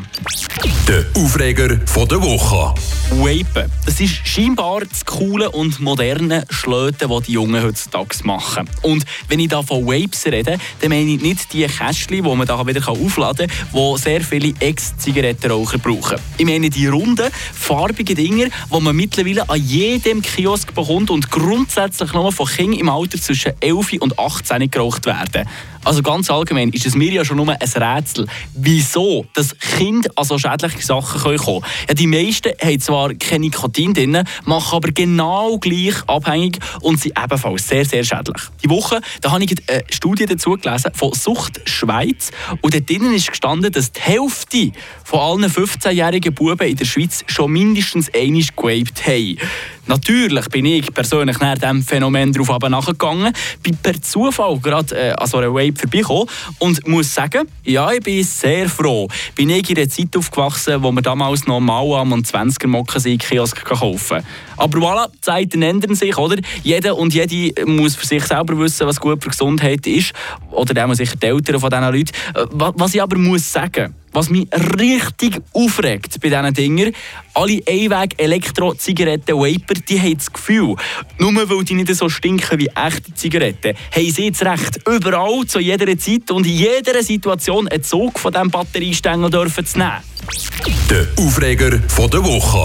Show. Der Aufreger der Woche. Vapen. Das ist scheinbar das coole und moderne Schlöten, das die Jungen heutzutage machen. Und wenn ich da von Vapes rede, dann meine ich nicht die Kästchen, die man da wieder aufladen kann, die sehr viele Ex-Zigarettenraucher brauchen. Ich meine die runden, farbigen Dinger, die man mittlerweile an jedem Kiosk bekommt und grundsätzlich nur von Kindern im Alter zwischen 11 und 18 geraucht werden. Also ganz allgemein ist es mir ja schon nur ein Rätsel, wieso das Kind an so schädliche Sachen kommen können. Ja, die meisten haben zwar kein Nikotin drin, machen aber genau gleich abhängig und sind ebenfalls sehr, sehr schädlich. Die Woche da habe ich eine Studie dazu gelesen von Sucht Schweiz und dort ist gestanden, dass die Hälfte von allen 15-jährigen Buben in der Schweiz schon mindestens einmal gewaped haben. Natürlich bin ich persönlich nach diesem Phänomen darauf nachgegangen, bin per Zufall gerade äh, an so einer Vape vorbeigekommen und muss sagen, ja, ich bin sehr froh. Bin ich in einer Zeit aufgewachsen, wo man damals noch mal am und 20er Mocken in Kiosk kaufen Aber voilà, Zeiten ändern sich, oder? Jeder und jede muss für sich selber wissen, was gut für Gesundheit ist. Oder der muss sicher die Eltern von diesen Leuten. Äh, was ich aber muss sagen, was mich richtig aufregt bei diesen Dingen, alle Einweg-Elektro-Zigaretten-Vaper, die haben das Gefühl, nur weil die nicht so stinken wie echte Zigaretten, haben sie das Recht, überall, zu jeder Zeit und in jeder Situation einen Zug von diesem Batteriestängel zu nehmen. Der Aufreger der Woche.